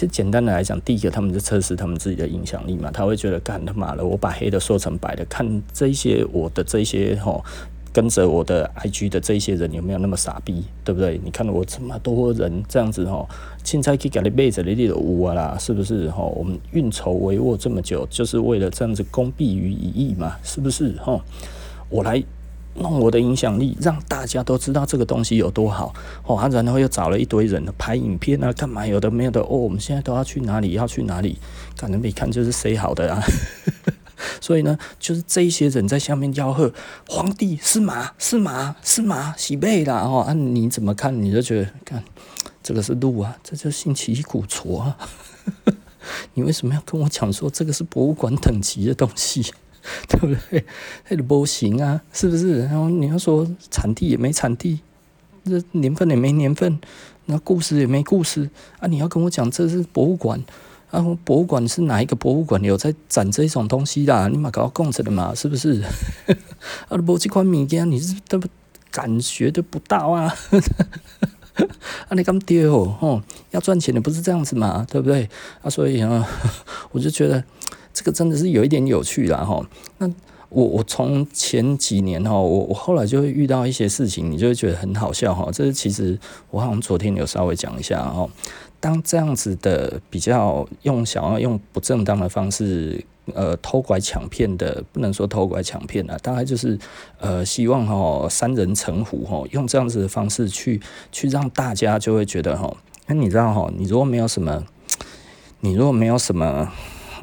其实简单的来讲，第一个他们就测试他们自己的影响力嘛，他会觉得干他妈的，我把黑的说成白的，看这些我的这些吼。跟着我的 IG 的这些人有没有那么傻逼，对不对？你看我这么多人这样子吼，现在去给你背着你的屋啊啦，是不是吼？我们运筹帷幄这么久，就是为了这样子公必于一役嘛，是不是吼？我来弄我的影响力，让大家都知道这个东西有多好哦。啊，然后又找了一堆人拍影片啊，干嘛有的没有的哦。我们现在都要去哪里？要去哪里？可能没看就是谁好的啊。所以呢，就是这一些人在下面吆喝：“皇帝是马，是马，是马，喜贝啦！”哦，啊，你怎么看？你就觉得，看这个是鹿啊，这就兴起一股错啊！你为什么要跟我讲说这个是博物馆等级的东西？对不对？那个不行啊，是不是？然后你要说产地也没产地，这年份也没年份，那故事也没故事啊！你要跟我讲这是博物馆？啊，博物馆是哪一个博物馆有在展这种东西啦？你嘛搞共着的嘛，是不是？啊，博这款物件你是都感觉得不到啊？啊，你咁丢哦，要赚钱的不是这样子嘛，对不对？啊，所以啊，我就觉得这个真的是有一点有趣啦哈。那我我从前几年哈，我我后来就会遇到一些事情，你就会觉得很好笑哈。这是其实我好像昨天有稍微讲一下哈。当这样子的比较用想要用不正当的方式，呃，偷拐抢骗的，不能说偷拐抢骗了，大概就是呃，希望哈三人成虎哈，用这样子的方式去去让大家就会觉得哈，那你知道哈，你如果没有什么，你如果没有什么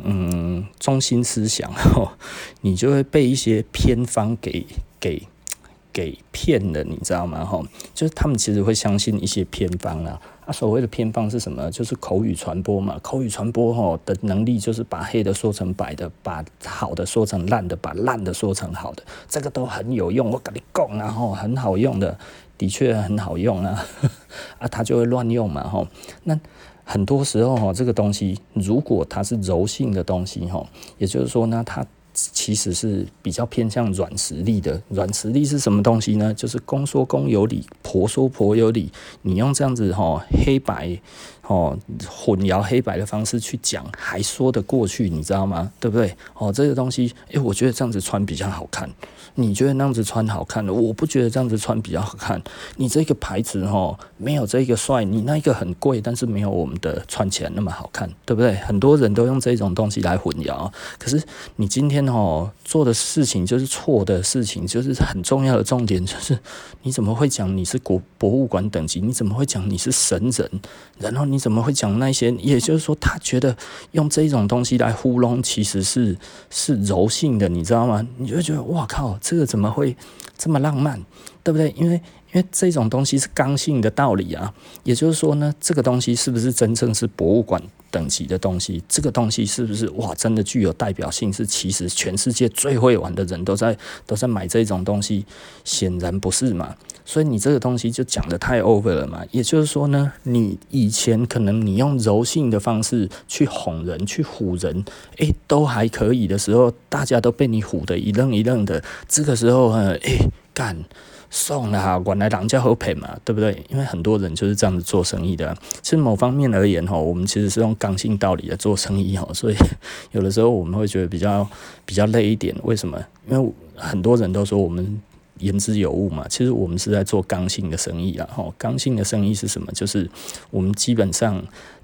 嗯中心思想哈，你就会被一些偏方给给。给骗了，你知道吗？哈，就是他们其实会相信一些偏方啊。啊，所谓的偏方是什么？就是口语传播嘛。口语传播吼的能力就是把黑的说成白的，把好的说成烂的，把烂的说成好的，这个都很有用。我跟你讲，然后很好用的，的确很好用啊。啊，他就会乱用嘛。吼，那很多时候哈，这个东西如果它是柔性的东西哈，也就是说呢，它。其实是比较偏向软实力的。软实力是什么东西呢？就是公说公有理，婆说婆有理。你用这样子哈黑白哦混淆黑白的方式去讲，还说得过去，你知道吗？对不对？哦，这个东西，诶，我觉得这样子穿比较好看。你觉得那样子穿好看的，我不觉得这样子穿比较好看。你这个牌子哦没有这个帅，你那一个很贵，但是没有我们的穿起来那么好看，对不对？很多人都用这种东西来混淆。可是你今天哦做的事情就是错的事情，就是很重要的重点 就是你怎么会讲你是国博物馆等级？你怎么会讲你是神人？然后你怎么会讲那些？也就是说，他觉得用这种东西来糊弄，其实是是柔性的，你知道吗？你就觉得哇靠！这个怎么会这么浪漫，对不对？因为因为这种东西是刚性的道理啊，也就是说呢，这个东西是不是真正是博物馆等级的东西？这个东西是不是哇，真的具有代表性？是其实全世界最会玩的人都在都在买这种东西？显然不是嘛。所以你这个东西就讲得太 over 了嘛。也就是说呢，你以前可能你用柔性的方式去哄人、去唬人，诶，都还可以的时候，大家都被你唬得一愣一愣的。这个时候呢，诶，干。送了哈，原来人家好赔嘛，对不对？因为很多人就是这样子做生意的。其实某方面而言哈，我们其实是用刚性道理来做生意哈，所以有的时候我们会觉得比较比较累一点。为什么？因为很多人都说我们言之有物嘛，其实我们是在做刚性的生意啊。哈，刚性的生意是什么？就是我们基本上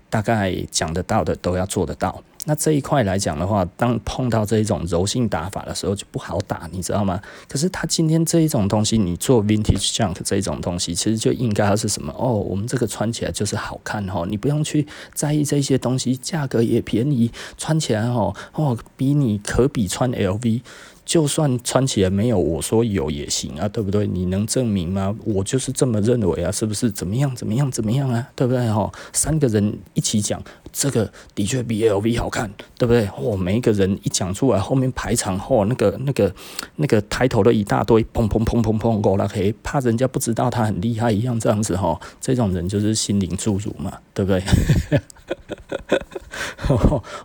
大概讲得到的都要做得到。那这一块来讲的话，当碰到这一种柔性打法的时候就不好打，你知道吗？可是他今天这一种东西，你做 vintage junk 这一种东西，其实就应该是什么？哦，我们这个穿起来就是好看哦，你不用去在意这些东西，价格也便宜，穿起来哦哦，比你可比穿 LV。就算穿起来没有我说有也行啊，对不对？你能证明吗？我就是这么认为啊，是不是？怎么样？怎么样？怎么样啊？对不对？哈，三个人一起讲，这个的确比 LV 好看，对不对？哦，每一个人一讲出来，后面排场后那个那个那个抬头的一大堆，砰砰砰砰砰，过来可以怕人家不知道他很厉害一样，这样子哈，这种人就是心灵侏儒嘛，对不对？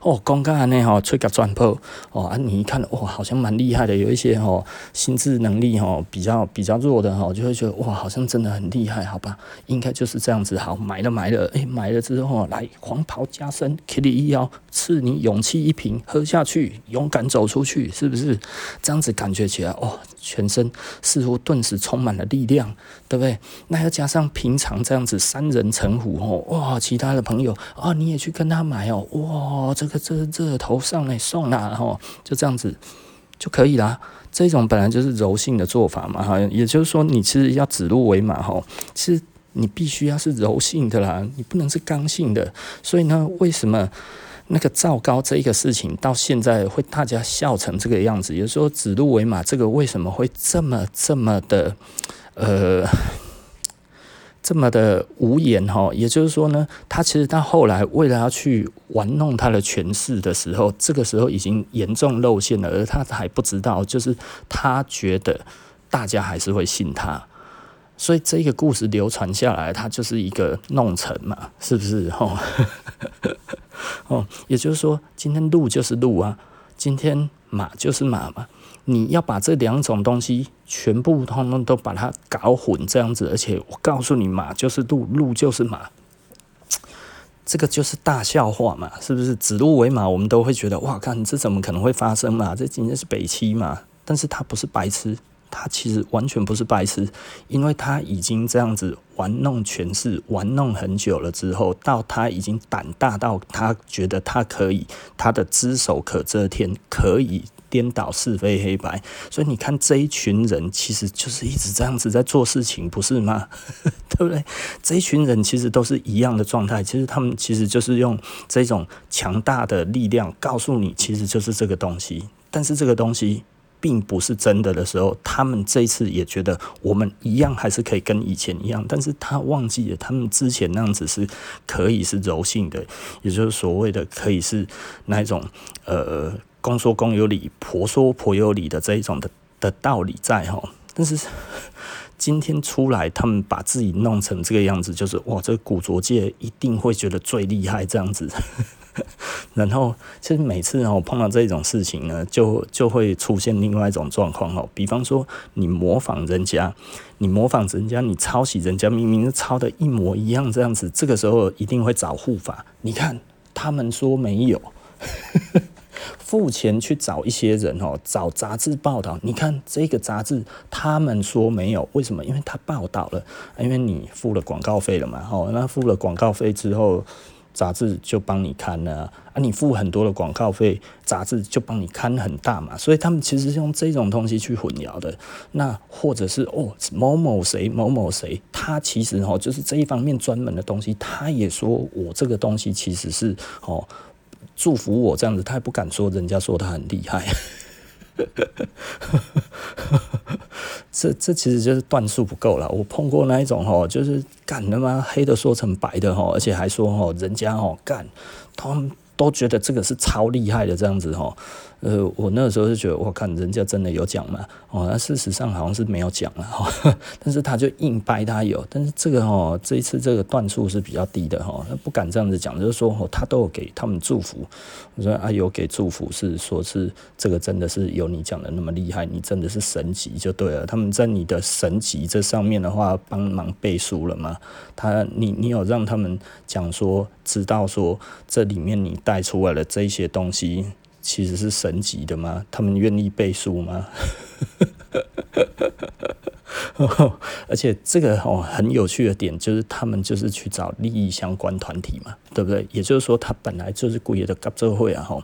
哦，公干呢哈，吹个转破哦啊，你一看哇，好像蛮厉厉害的，有一些哈心智能力哈比较比较弱的哈，就会觉得哇，好像真的很厉害，好吧？应该就是这样子，好买了买了，哎、买了之后来黄袍加身，给你医药，赐你勇气一瓶，喝下去，勇敢走出去，是不是？这样子感觉起来，哦，全身似乎顿时充满了力量，对不对？那要加上平常这样子三人成虎哦，哇，其他的朋友啊，你也去跟他买哦，哇，这个这这头上来送啦，哈，就这样子就可以啦。这种本来就是柔性的做法嘛，哈，也就是说，你其实要指鹿为马，哈，其实你必须要是柔性的啦，你不能是刚性的。所以呢，为什么？那个赵高这一个事情到现在会大家笑成这个样子，也就是说指鹿为马，这个为什么会这么这么的呃这么的无言哈？也就是说呢，他其实到后来为了要去玩弄他的权势的时候，这个时候已经严重露馅了，而他还不知道，就是他觉得大家还是会信他，所以这个故事流传下来，他就是一个弄臣嘛，是不是哈？哦，也就是说，今天路就是路啊，今天马就是马嘛。你要把这两种东西全部通通都把它搞混，这样子，而且我告诉你，马就是鹿，鹿就是马，这个就是大笑话嘛，是不是？指鹿为马，我们都会觉得哇，看这怎么可能会发生嘛？这今天是北七嘛，但是他不是白痴。他其实完全不是白痴，因为他已经这样子玩弄权势，玩弄很久了之后，到他已经胆大到他觉得他可以，他的只手可遮天，可以颠倒是非黑白。所以你看这一群人，其实就是一直这样子在做事情，不是吗？对不对？这一群人其实都是一样的状态，其实他们其实就是用这种强大的力量告诉你，其实就是这个东西，但是这个东西。并不是真的的时候，他们这一次也觉得我们一样还是可以跟以前一样，但是他忘记了他们之前那样子是可以是柔性的，也就是所谓的可以是那一种呃公说公有理，婆说婆有理的这一种的的道理在哈，但是今天出来，他们把自己弄成这个样子，就是哇，这个古着界一定会觉得最厉害这样子。然后，其实每次哦碰到这种事情呢，就就会出现另外一种状况哦。比方说，你模仿人家，你模仿人家，你抄袭人家，明明是抄的一模一样这样子，这个时候一定会找护法。你看，他们说没有，付钱去找一些人哦，找杂志报道。你看这个杂志，他们说没有，为什么？因为他报道了，因为你付了广告费了嘛。哦，那付了广告费之后。杂志就帮你看了啊，你付很多的广告费，杂志就帮你看很大嘛，所以他们其实是用这种东西去混淆的。那或者是哦，某某谁某某谁，他其实哦就是这一方面专门的东西，他也说我这个东西其实是哦祝福我这样子，他也不敢说人家说他很厉害。这这其实就是段数不够了。我碰过那一种哦，就是干他妈黑的说成白的吼，而且还说吼人家哦干，他们都觉得这个是超厉害的这样子吼。呃，我那个时候就觉得，我看人家真的有讲嘛，哦，那事实上好像是没有讲了哈，但是他就硬掰他有，但是这个哦，这一次这个段数是比较低的哈，他不敢这样子讲，就是说哦，他都有给他们祝福，我说啊，有给祝福是说是这个真的是有你讲的那么厉害，你真的是神级就对了，他们在你的神级这上面的话帮忙背书了吗？他你你有让他们讲说知道说这里面你带出来的这些东西。其实是神级的吗？他们愿意背书吗？而且这个哦很有趣的点就是，他们就是去找利益相关团体嘛，对不对？也就是说，他本来就是故意的搞这会啊哈。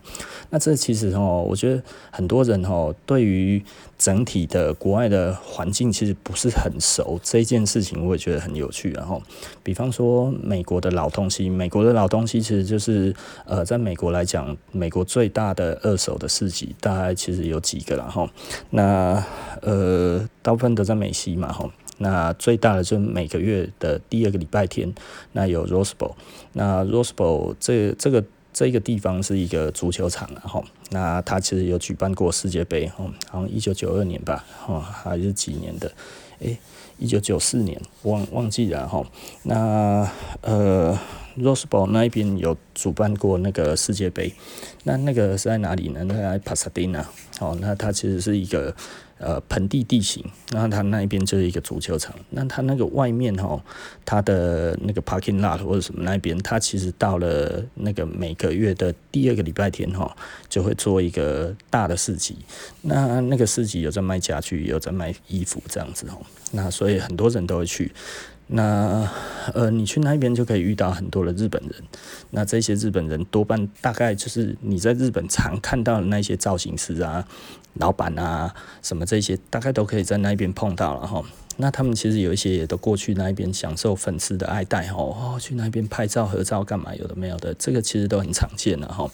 那这其实哦，我觉得很多人哦对于整体的国外的环境其实不是很熟，这件事情我也觉得很有趣。然后，比方说美国的老东西，美国的老东西其实就是呃，在美国来讲，美国最大的二手的市集大概其实有几个了哈。那呃，大部分都在美西嘛哈。那最大的就是每个月的第二个礼拜天，那有 Rose Bowl。那 Rose Bowl 这这个这个地方是一个足球场，然后那它其实有举办过世界杯，吼，好像一九九二年吧，吼，还是几年的，诶，一九九四年忘忘记了哈。那呃，Rose Bowl 那一边有主办过那个世界杯，那那个是在哪里呢？那在帕萨迪纳。哦，那它其实是一个。呃，盆地地形，那它那一边就是一个足球场。那它那个外面哈，它的那个 parking lot 或者什么那边，它其实到了那个每个月的第二个礼拜天哈，就会做一个大的市集。那那个市集有在卖家具，有在卖衣服这样子哦。那所以很多人都会去。那呃，你去那边就可以遇到很多的日本人。那这些日本人多半大概就是你在日本常看到的那些造型师啊、老板啊什么这些，大概都可以在那边碰到了哈。那他们其实有一些也都过去那边享受粉丝的爱戴哦，去那边拍照合照干嘛？有的没有的，这个其实都很常见了哈。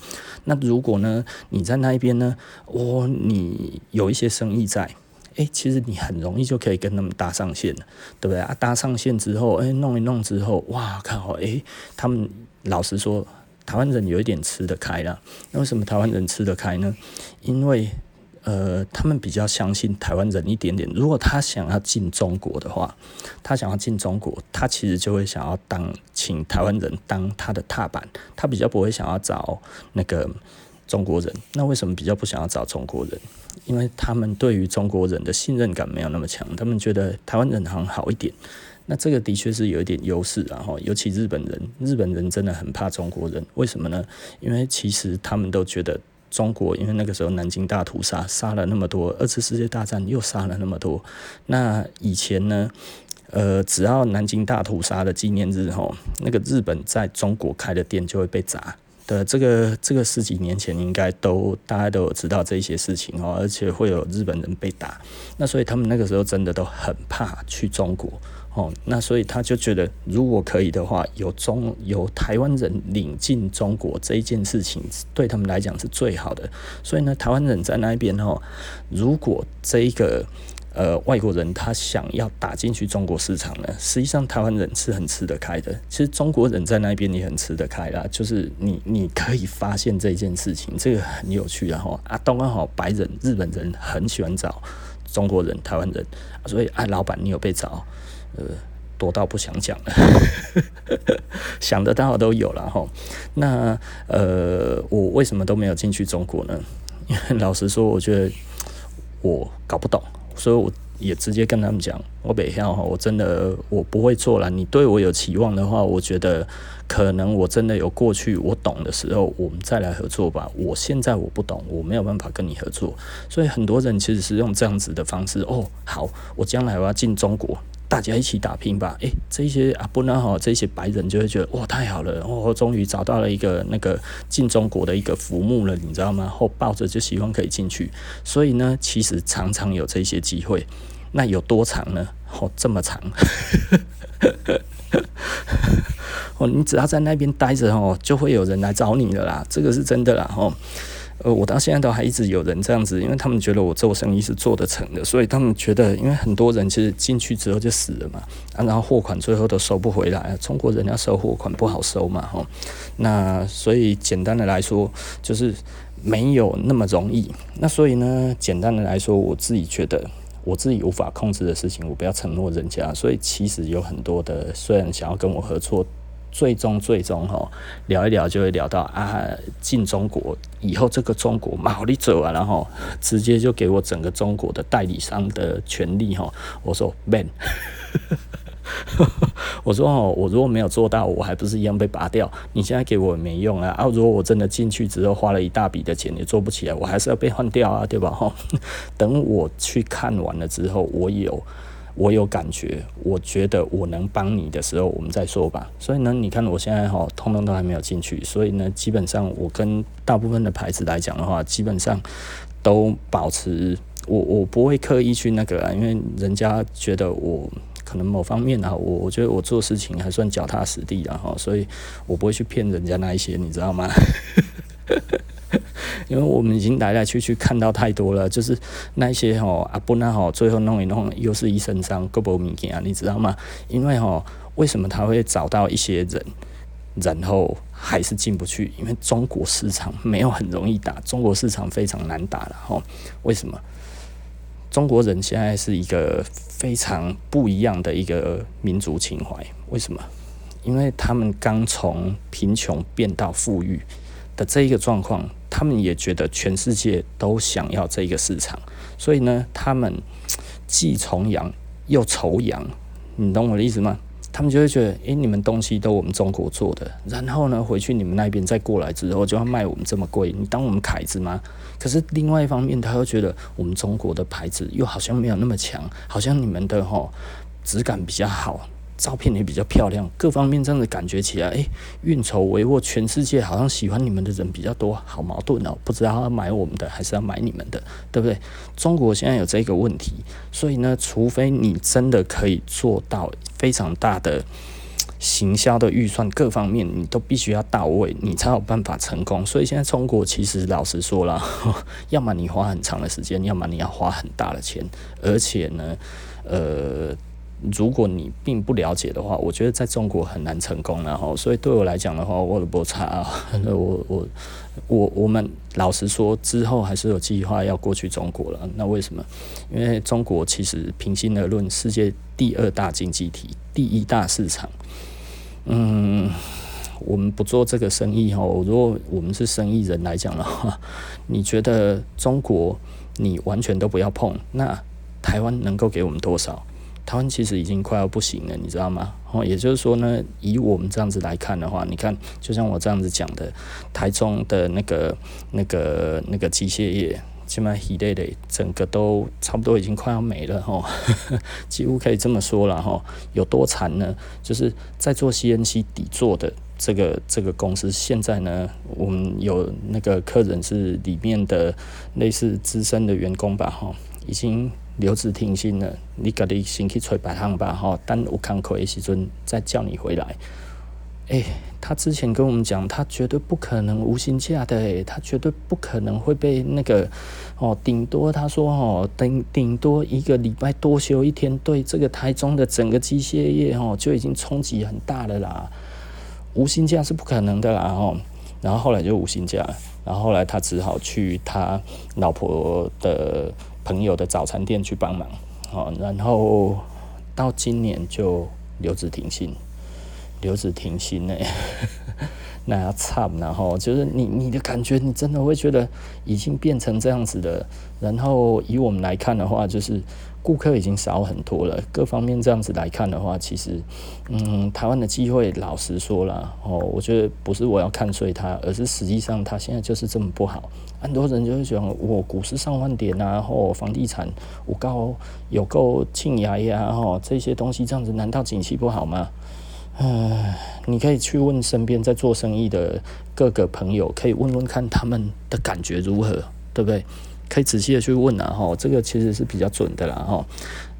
那如果呢，你在那边呢，哦，你有一些生意在。诶、其实你很容易就可以跟他们搭上线了，对不对啊？搭上线之后，诶、弄一弄之后，哇靠！诶、他们老实说，台湾人有一点吃得开啦。那为什么台湾人吃得开呢？因为呃，他们比较相信台湾人一点点。如果他想要进中国的话，他想要进中国，他其实就会想要当请台湾人当他的踏板，他比较不会想要找那个中国人。那为什么比较不想要找中国人？因为他们对于中国人的信任感没有那么强，他们觉得台湾人好像好一点。那这个的确是有一点优势，然后尤其日本人，日本人真的很怕中国人，为什么呢？因为其实他们都觉得中国，因为那个时候南京大屠杀杀了那么多，二次世界大战又杀了那么多。那以前呢，呃，只要南京大屠杀的纪念日，吼，那个日本在中国开的店就会被砸。呃，这个这个十几年前应该都大家都有知道这些事情哦，而且会有日本人被打，那所以他们那个时候真的都很怕去中国哦，那所以他就觉得如果可以的话，有中有台湾人领进中国这一件事情对他们来讲是最好的，所以呢，台湾人在那边哦，如果这一个。呃，外国人他想要打进去中国市场呢，实际上台湾人是很吃得开的。其实中国人在那边也很吃得开啦，就是你你可以发现这件事情，这个很有趣啊。哈啊，刚刚好白人、日本人很喜欢找中国人、台湾人，所以啊，老板你有被找，呃，多到不想讲了，想得到都有了哈。那呃，我为什么都没有进去中国呢？因 为老实说，我觉得我搞不懂。所以我也直接跟他们讲，我北漂哈，我真的我不会做了。你对我有期望的话，我觉得可能我真的有过去我懂的时候，我们再来合作吧。我现在我不懂，我没有办法跟你合作。所以很多人其实是用这样子的方式。哦，好，我将来我要进中国。大家一起打拼吧！诶、这些啊不能好，这些白人就会觉得哇，太好了！我终于找到了一个那个进中国的一个浮木了，你知道吗？后抱着就希望可以进去。所以呢，其实常常有这些机会。那有多长呢？哦，这么长。哦，你只要在那边待着哦，就会有人来找你的啦。这个是真的啦。哦。呃，我到现在都还一直有人这样子，因为他们觉得我做生意是做得成的，所以他们觉得，因为很多人其实进去之后就死了嘛，啊，然后货款最后都收不回来，中国人要收货款不好收嘛，吼，那所以简单的来说，就是没有那么容易。那所以呢，简单的来说，我自己觉得我自己无法控制的事情，我不要承诺人家。所以其实有很多的，虽然想要跟我合作。最终，最终哈，聊一聊就会聊到啊，进中国以后，这个中国毛利走啊，然后直接就给我整个中国的代理商的权利哈。我说 man，我说哦，我如果没有做到，我还不是一样被拔掉？你现在给我也没用啊！啊，如果我真的进去之后花了一大笔的钱也做不起来，我还是要被换掉啊，对吧？哈，等我去看完了之后，我有。我有感觉，我觉得我能帮你的时候，我们再说吧。所以呢，你看我现在哈，通通都还没有进去。所以呢，基本上我跟大部分的牌子来讲的话，基本上都保持我我不会刻意去那个啊，因为人家觉得我可能某方面啊，我我觉得我做事情还算脚踏实地的哈，所以我不会去骗人家那一些，你知道吗？因为我们已经来来去去看到太多了，就是那些吼啊不那吼，最后弄一弄又是一身伤，够不明显啊，你知道吗？因为吼为什么他会找到一些人，然后还是进不去？因为中国市场没有很容易打，中国市场非常难打了吼。为什么？中国人现在是一个非常不一样的一个民族情怀，为什么？因为他们刚从贫穷变到富裕这一个状况，他们也觉得全世界都想要这个市场，所以呢，他们既崇洋又仇洋，你懂我的意思吗？他们就会觉得，诶、你们东西都我们中国做的，然后呢，回去你们那边再过来之后就要卖我们这么贵，你当我们凯子吗？可是另外一方面，他又觉得我们中国的牌子又好像没有那么强，好像你们的吼质感比较好。照片也比较漂亮，各方面这样子感觉起来，哎，运筹帷幄，全世界好像喜欢你们的人比较多，好矛盾哦，不知道要买我们的还是要买你们的，对不对？中国现在有这个问题，所以呢，除非你真的可以做到非常大的行销的预算，各方面你都必须要到位，你才有办法成功。所以现在中国其实老实说了，要么你花很长的时间，要么你要花很大的钱，而且呢，呃。如果你并不了解的话，我觉得在中国很难成功。然后，所以对我来讲的话，我的不差。我我我我们老实说，之后还是有计划要过去中国了。那为什么？因为中国其实平心而论，世界第二大经济体，第一大市场。嗯，我们不做这个生意哦。如果我们是生意人来讲的话，你觉得中国你完全都不要碰，那台湾能够给我们多少？台湾其实已经快要不行了，你知道吗？哦，也就是说呢，以我们这样子来看的话，你看，就像我这样子讲的，台中的那个、那个、那个机械业，起码一类的，整个都差不多已经快要没了哈，几乎可以这么说了哈。有多惨呢？就是在做 CNC 底座的这个这个公司，现在呢，我们有那个客人是里面的类似资深的员工吧，哈，已经。留职停薪了，你赶紧先去找别行吧，哈，等有空课的时阵再叫你回来。诶、他之前跟我们讲，他绝对不可能无薪假的，诶，他绝对不可能会被那个，哦，顶多他说，哦，顶顶多一个礼拜多休一天，对这个台中的整个机械业，哦，就已经冲击很大了啦。无薪假是不可能的啦，哦，然后后来就无薪假，然后后来他只好去他老婆的。朋友的早餐店去帮忙，哦，然后到今年就留职停薪，留职停薪呢，那差不，然后就是你你的感觉，你真的会觉得已经变成这样子的，然后以我们来看的话，就是。顾客已经少很多了，各方面这样子来看的话，其实，嗯，台湾的机会，老实说了，哦，我觉得不是我要看衰它，而是实际上它现在就是这么不好。很多人就会讲，我股市上万点啊，或房地产我高有够庆牙呀，哈，这些东西这样子，难道景气不好吗？嗯，你可以去问身边在做生意的各个朋友，可以问问看他们的感觉如何，对不对？可以仔细的去问啊，哈，这个其实是比较准的啦，哈。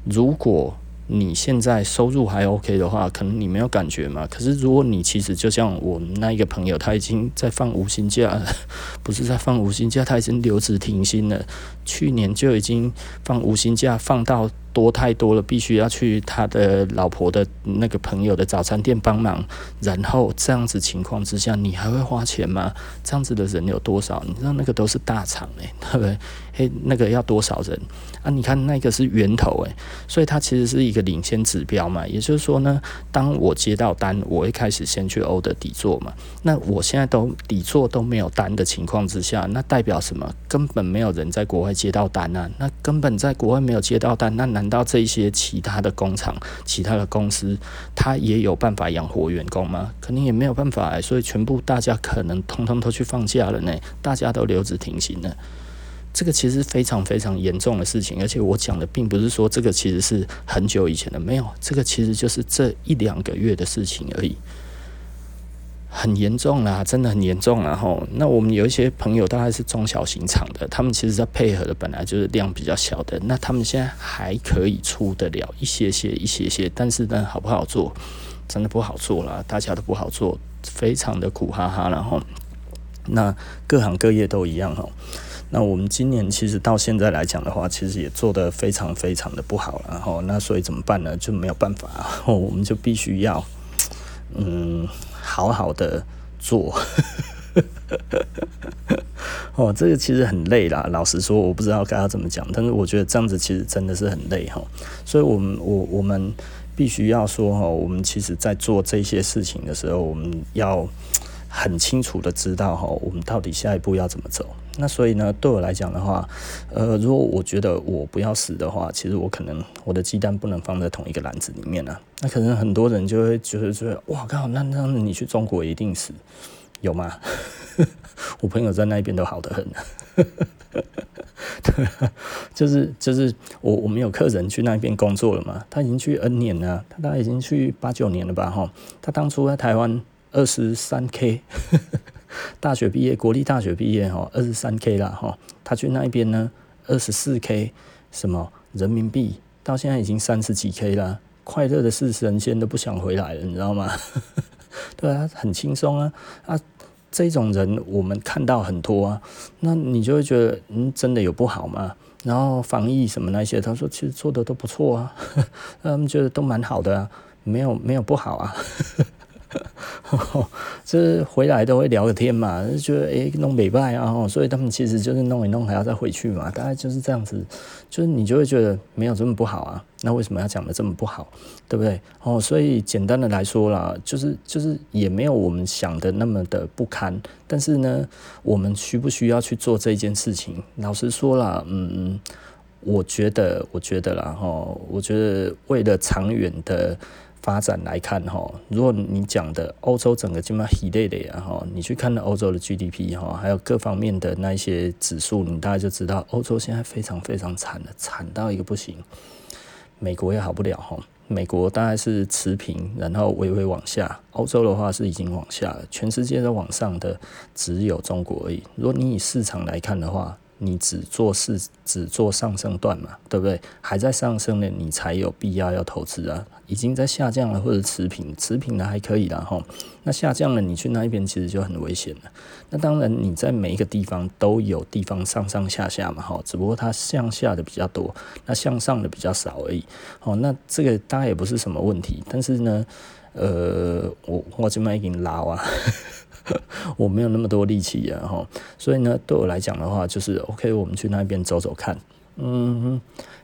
如果你现在收入还 OK 的话，可能你没有感觉嘛。可是如果你其实就像我们那一个朋友，他已经在放无薪假了，不是在放无薪假，他已经留职停薪了。去年就已经放无薪假，放到。多太多了，必须要去他的老婆的那个朋友的早餐店帮忙，然后这样子情况之下，你还会花钱吗？这样子的人有多少？你知道那个都是大厂诶，对不对？嘿，那个要多少人啊？你看那个是源头诶，所以它其实是一个领先指标嘛。也就是说呢，当我接到单，我会开始先去欧的底座嘛。那我现在都底座都没有单的情况之下，那代表什么？根本没有人在国外接到单啊。那根本在国外没有接到单，那难道这些其他的工厂、其他的公司，他也有办法养活员工吗？肯定也没有办法，所以全部大家可能通通都去放假了呢，大家都留职停薪了。这个其实非常非常严重的事情，而且我讲的并不是说这个其实是很久以前的，没有，这个其实就是这一两个月的事情而已。很严重啦，真的很严重啦吼。那我们有一些朋友大概是中小型厂的，他们其实在配合的本来就是量比较小的，那他们现在还可以出得了一些些一些些，但是呢，好不好做？真的不好做啦，大家都不好做，非常的苦哈哈。然后，那各行各业都一样哈。那我们今年其实到现在来讲的话，其实也做得非常非常的不好，然后那所以怎么办呢？就没有办法，我们就必须要，嗯。好好的做，哦，这个其实很累啦。老实说，我不知道该要怎么讲，但是我觉得这样子其实真的是很累哈。所以，我们我我们必须要说哈，我们其实在做这些事情的时候，我们要很清楚的知道哈，我们到底下一步要怎么走。那所以呢，对我来讲的话，呃，如果我觉得我不要死的话，其实我可能我的鸡蛋不能放在同一个篮子里面啊。那可能很多人就会觉得说，哇靠，那那你去中国一定死，有吗？我朋友在那边都好得很。对，就是就是我我们有客人去那边工作了嘛，他已经去 N 年了，他大概已经去八九年了吧哈。他当初在台湾二十三 K。大学毕业，国立大学毕业哈，二十三 K 啦哈，他去那边呢，二十四 K，什么人民币，到现在已经三十几 K 了，快乐的是神仙都不想回来了，你知道吗？对啊，很轻松啊啊，这种人我们看到很多啊，那你就会觉得，嗯，真的有不好吗？然后防疫什么那些，他说其实做的都不错啊，他们觉得都蛮好的啊，没有没有不好啊。这 回来都会聊个天嘛，就觉得诶弄美败啊，所以他们其实就是弄一弄还要再回去嘛，大概就是这样子，就是你就会觉得没有这么不好啊，那为什么要讲的这么不好，对不对？哦，所以简单的来说啦，就是就是也没有我们想的那么的不堪，但是呢，我们需不需要去做这件事情？老实说啦，嗯，我觉得我觉得啦，哈，我觉得为了长远的。发展来看哈，如果你讲的欧洲整个这么稀累的呀哈，你去看欧洲的 GDP 哈，还有各方面的那一些指数，你大概就知道欧洲现在非常非常惨了，惨到一个不行。美国也好不了哈，美国大概是持平，然后微微往下。欧洲的话是已经往下了，全世界都往上的只有中国而已。如果你以市场来看的话，你只做是只做上升段嘛，对不对？还在上升的，你才有必要要投资啊。已经在下降了或者持平，持平的还可以啦哈。那下降了，你去那一边其实就很危险了。那当然你在每一个地方都有地方上上下下嘛哈，只不过它向下的比较多，那向上的比较少而已。哦，那这个当然也不是什么问题，但是呢，呃，我我这边已经拉啊。我没有那么多力气呀，哈，所以呢，对我来讲的话，就是 OK，我们去那边走走看，嗯，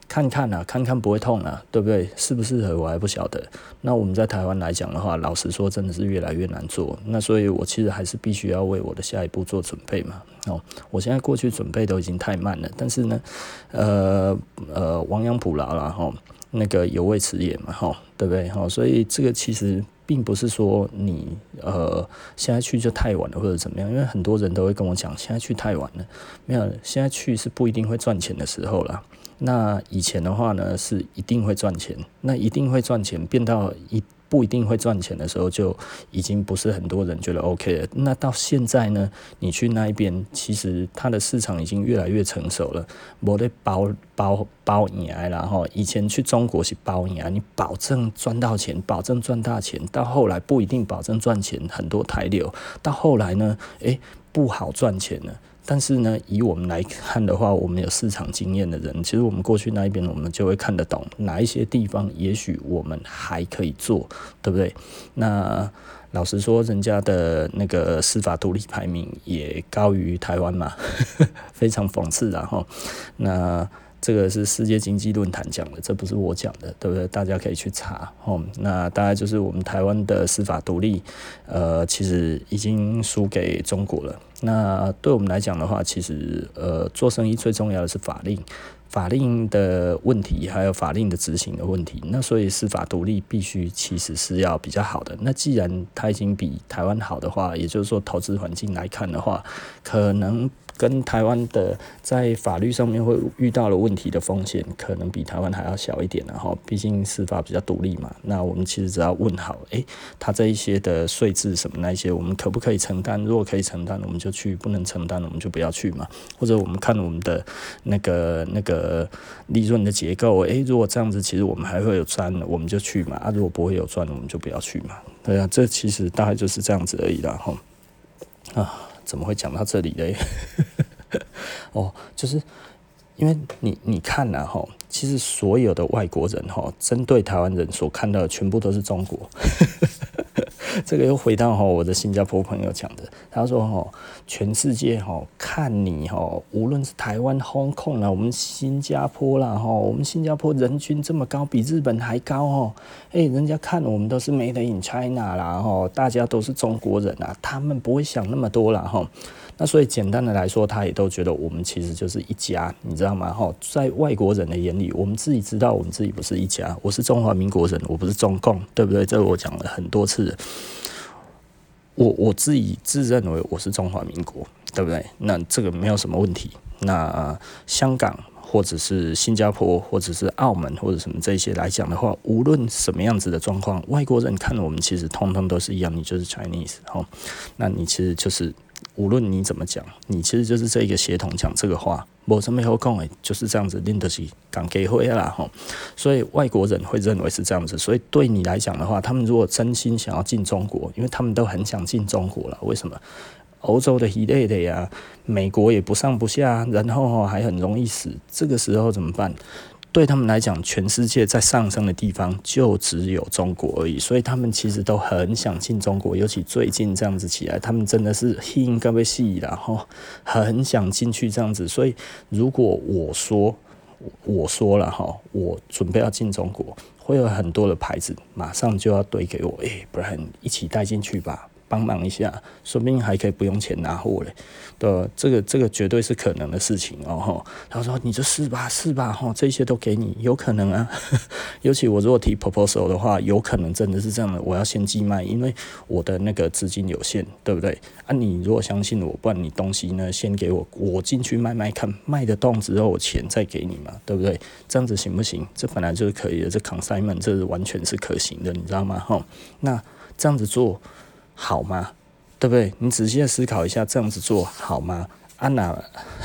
看看啊，看看不会痛啊，对不对？适不适合我还不晓得。那我们在台湾来讲的话，老实说，真的是越来越难做。那所以我其实还是必须要为我的下一步做准备嘛。哦，我现在过去准备都已经太慢了，但是呢，呃呃，亡羊补牢了哈，那个有未迟也嘛，哈，对不对？哈，所以这个其实。并不是说你呃现在去就太晚了或者怎么样，因为很多人都会跟我讲，现在去太晚了，没有，现在去是不一定会赚钱的时候了。那以前的话呢，是一定会赚钱，那一定会赚钱变到一。不一定会赚钱的时候，就已经不是很多人觉得 OK 了。那到现在呢？你去那一边，其实它的市场已经越来越成熟了。我得包包包你来然后。以前去中国是包你啊，你保证赚到钱，保证赚大钱。到后来不一定保证赚钱，很多台流。到后来呢，诶，不好赚钱了。但是呢，以我们来看的话，我们有市场经验的人，其实我们过去那一边，我们就会看得懂哪一些地方，也许我们还可以做，对不对？那老实说，人家的那个司法独立排名也高于台湾嘛，非常讽刺然后。那这个是世界经济论坛讲的，这不是我讲的，对不对？大家可以去查哦。那大概就是我们台湾的司法独立，呃，其实已经输给中国了。那对我们来讲的话，其实呃，做生意最重要的是法令，法令的问题，还有法令的执行的问题。那所以司法独立必须其实是要比较好的。那既然它已经比台湾好的话，也就是说投资环境来看的话，可能。跟台湾的在法律上面会遇到的问题的风险，可能比台湾还要小一点，然后毕竟司法比较独立嘛。那我们其实只要问好，诶、他这一些的税制什么那一些，我们可不可以承担？如果可以承担，我们就去；不能承担，我们就不要去嘛。或者我们看我们的那个那个利润的结构，诶、如果这样子，其实我们还会有赚，我们就去嘛。啊，如果不会有赚，我们就不要去嘛。对啊，这其实大概就是这样子而已啦，哈啊。怎么会讲到这里嘞？哦，就是因为你你看呐，哈，其实所有的外国人哈，针对台湾人所看到的全部都是中国。这个又回到哈我的新加坡朋友讲的，他说哈，全世界哈看你哈，无论是台湾、Hong Kong 啦，我们新加坡啦哈，我们新加坡人均这么高，比日本还高哦。哎，人家看我们都是 Made in China 啦哈，大家都是中国人啊，他们不会想那么多啦哈。那所以简单的来说，他也都觉得我们其实就是一家，你知道吗？哈，在外国人的眼里，我们自己知道我们自己不是一家。我是中华民国人，我不是中共，对不对？这我讲了很多次。我我自己自认为我是中华民国，对不对？那这个没有什么问题。那、香港或者是新加坡或者是澳门或者什么这些来讲的话，无论什么样子的状况，外国人看了我们其实通通都是一样，你就是 Chinese 哈。那你其实就是。无论你怎么讲，你其实就是这个协同讲这个话，没什么好讲诶，就是这样子，拎得起港给会啦吼。所以外国人会认为是这样子，所以对你来讲的话，他们如果真心想要进中国，因为他们都很想进中国了，为什么？欧洲的一类的呀，美国也不上不下，然后还很容易死，这个时候怎么办？对他们来讲，全世界在上升的地方就只有中国而已，所以他们其实都很想进中国，尤其最近这样子起来，他们真的是兴个被戏，然后很想进去这样子。所以如果我说我说了哈，我准备要进中国，会有很多的牌子马上就要怼给我，哎，不然一起带进去吧。帮忙一下，说不定还可以不用钱拿货嘞，对，这个这个绝对是可能的事情哦吼。他说：“你就试吧，试吧，吼，这些都给你，有可能啊。尤其我如果提 proposal 的话，有可能真的是这样的。我要先寄卖，因为我的那个资金有限，对不对？啊，你如果相信我，不然你东西呢，先给我，我进去卖卖看，卖得动之后，我钱再给你嘛，对不对？这样子行不行？这本来就是可以的，这 consignment 这是完全是可行的，你知道吗？哈，那这样子做。好吗？对不对？你仔细的思考一下，这样子做好吗？啊那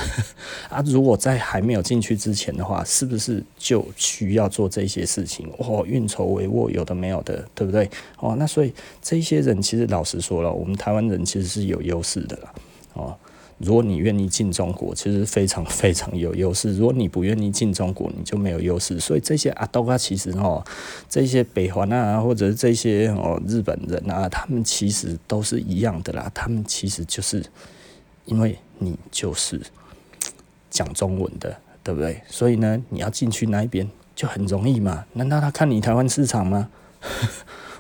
啊，如果在还没有进去之前的话，是不是就需要做这些事情？哦，运筹帷幄，有的没有的，对不对？哦，那所以这些人其实老实说了，我们台湾人其实是有优势的啦，哦。如果你愿意进中国，其实非常非常有优势。如果你不愿意进中国，你就没有优势。所以这些阿多啊，其实哦，这些北韩啊，或者这些哦日本人啊，他们其实都是一样的啦。他们其实就是因为你就是讲中文的，对不对？所以呢，你要进去那一边就很容易嘛。难道他看你台湾市场吗？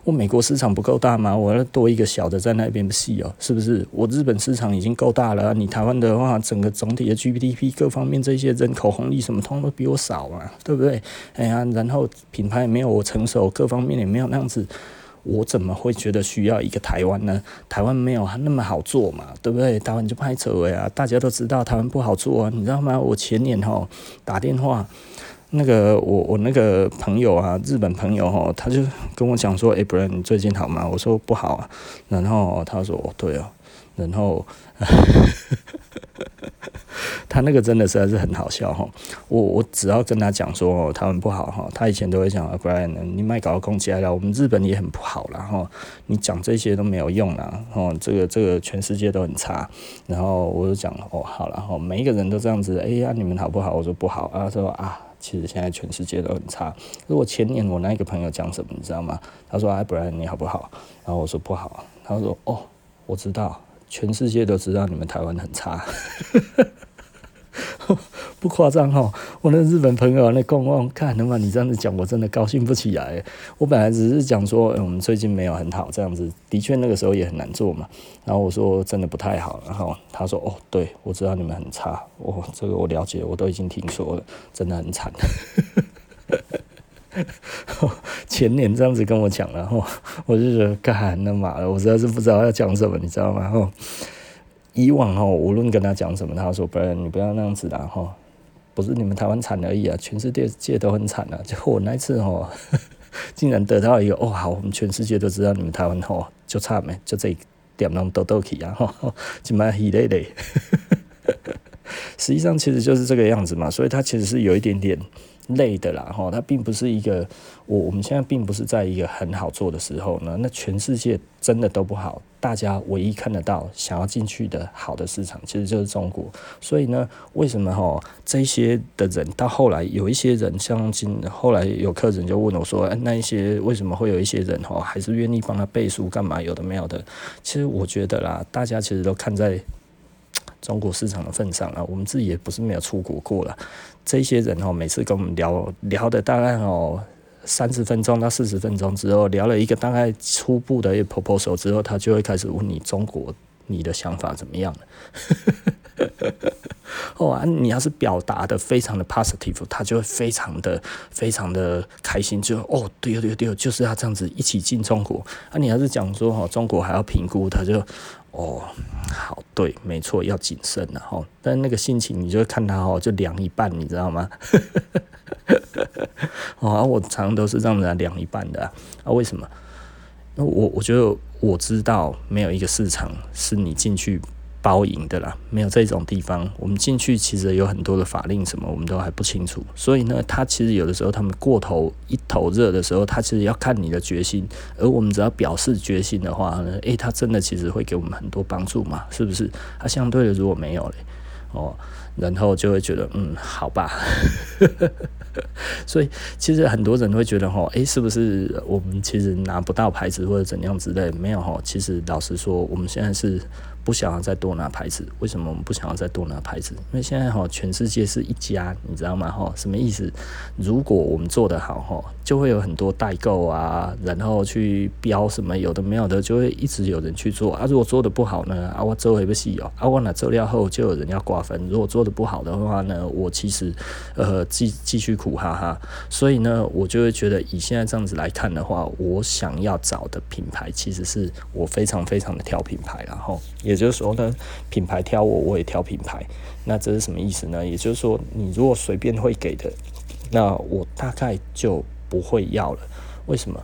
我美国市场不够大吗？我要多一个小的在那边戏哦，是不是？我日本市场已经够大了，你台湾的话，整个总体的 GDP 各方面这些人口红利什么通都比我少嘛，对不对？哎呀，然后品牌也没有我成熟，各方面也没有那样子，我怎么会觉得需要一个台湾呢？台湾没有那么好做嘛，对不对？台湾就拍扯呀，大家都知道台湾不好做啊，你知道吗？我前年哈打电话。那个我我那个朋友啊，日本朋友哦，他就跟我讲说，哎，不然你最近好吗？我说不好啊，然后他说哦，对哦，然后 他那个真的实在是很好笑哈。我我只要跟他讲说他们不好哈，他以前都会讲，不然你卖搞空气来了，我们日本也很不好啦。哈，你讲这些都没有用啦。哈，这个这个全世界都很差。然后我就讲哦，好了哈，每一个人都这样子，哎呀，你们好不好？我说不好啊，他说啊。其实现在全世界都很差。如果前年我那一个朋友讲什么，你知道吗？他说：“哎，不然你好不好？”然后我说：“不好。”他说：“哦，我知道，全世界都知道你们台湾很差。”不夸张哈，我那日本朋友那公公看的嘛，你这样子讲，我真的高兴不起来。我本来只是讲说，我们最近没有很好这样子，的确那个时候也很难做嘛。然后我说真的不太好，然后他说哦，对，我知道你们很差，哦，这个我了解，我都已经听说了，真的很惨。前年这样子跟我讲，然后我就觉得干那妈的，我实在是不知道要讲什么，你知道吗？哈。以往哈，无论跟他讲什么，他说不然你不要那样子啦哈，不是你们台湾惨而已啊，全世界界都很惨啊。结果我那次哈，竟然得到一个哦好，我们全世界都知道你们台湾哈就差没，就这一点那么多豆气啊哈，就蛮喜累累。实际上其实就是这个样子嘛，所以他其实是有一点点。累的啦，哈，它并不是一个，我我们现在并不是在一个很好做的时候呢。那全世界真的都不好，大家唯一看得到想要进去的好的市场，其实就是中国。所以呢，为什么哈这些的人到后来有一些人，像今后来有客人就问我说，哎，那一些为什么会有一些人哈还是愿意帮他背书干嘛？有的没有的。其实我觉得啦，大家其实都看在中国市场的份上啊，我们自己也不是没有出国过了。这些人哦，每次跟我们聊聊的大概哦三十分钟到四十分钟之后，聊了一个大概初步的一个 proposal 之后，他就会开始问你中国你的想法怎么样了。哦啊，你要是表达的非常的 positive，他就会非常的非常的开心，就哦对对对，就是要这样子一起进中国。啊，你要是讲说哦中国还要评估，他就哦好对，没错，要谨慎了哈。但那个心情你就会看他哦，就凉一半，你知道吗？哦、啊，我常常都是这样子凉一半的啊，啊为什么？那我我觉得我知道没有一个市场是你进去。包赢的啦，没有这种地方。我们进去其实有很多的法令什么，我们都还不清楚。所以呢，他其实有的时候他们过头一头热的时候，他其实要看你的决心。而我们只要表示决心的话呢，诶，他真的其实会给我们很多帮助嘛，是不是？他相对的如果没有嘞，哦，然后就会觉得嗯，好吧。所以其实很多人会觉得哈，诶，是不是我们其实拿不到牌子或者怎样之类？没有哈，其实老实说，我们现在是。不想要再多拿牌子，为什么我们不想要再多拿牌子？因为现在哈，全世界是一家，你知道吗？哈，什么意思？如果我们做得好哈，就会有很多代购啊，然后去标什么有的没有的，就会一直有人去做啊。如果做得不好呢？啊，我做也不细哦，啊，我拿做料后就有人要挂分。如果做得不好的话呢，我其实呃继继续苦哈哈。所以呢，我就会觉得以现在这样子来看的话，我想要找的品牌，其实是我非常非常的挑品牌，然后。也就是说呢，品牌挑我，我也挑品牌。那这是什么意思呢？也就是说，你如果随便会给的，那我大概就不会要了。为什么？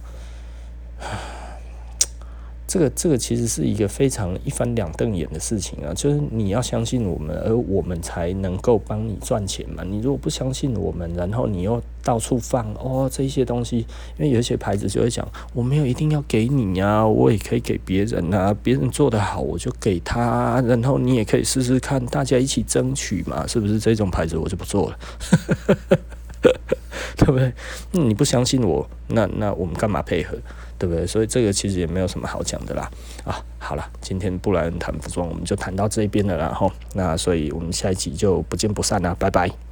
这个这个其实是一个非常一翻两瞪眼的事情啊，就是你要相信我们，而我们才能够帮你赚钱嘛。你如果不相信我们，然后你又到处放哦这些东西，因为有一些牌子就会讲，我没有一定要给你呀，我也可以给别人啊，别人做得好我就给他，然后你也可以试试看，大家一起争取嘛，是不是？这种牌子我就不做了，对不对？那你不相信我，那那我们干嘛配合？对不对？所以这个其实也没有什么好讲的啦。啊，好了，今天布莱恩谈服装，我们就谈到这边了，然后那所以我们下一期就不见不散了，拜拜。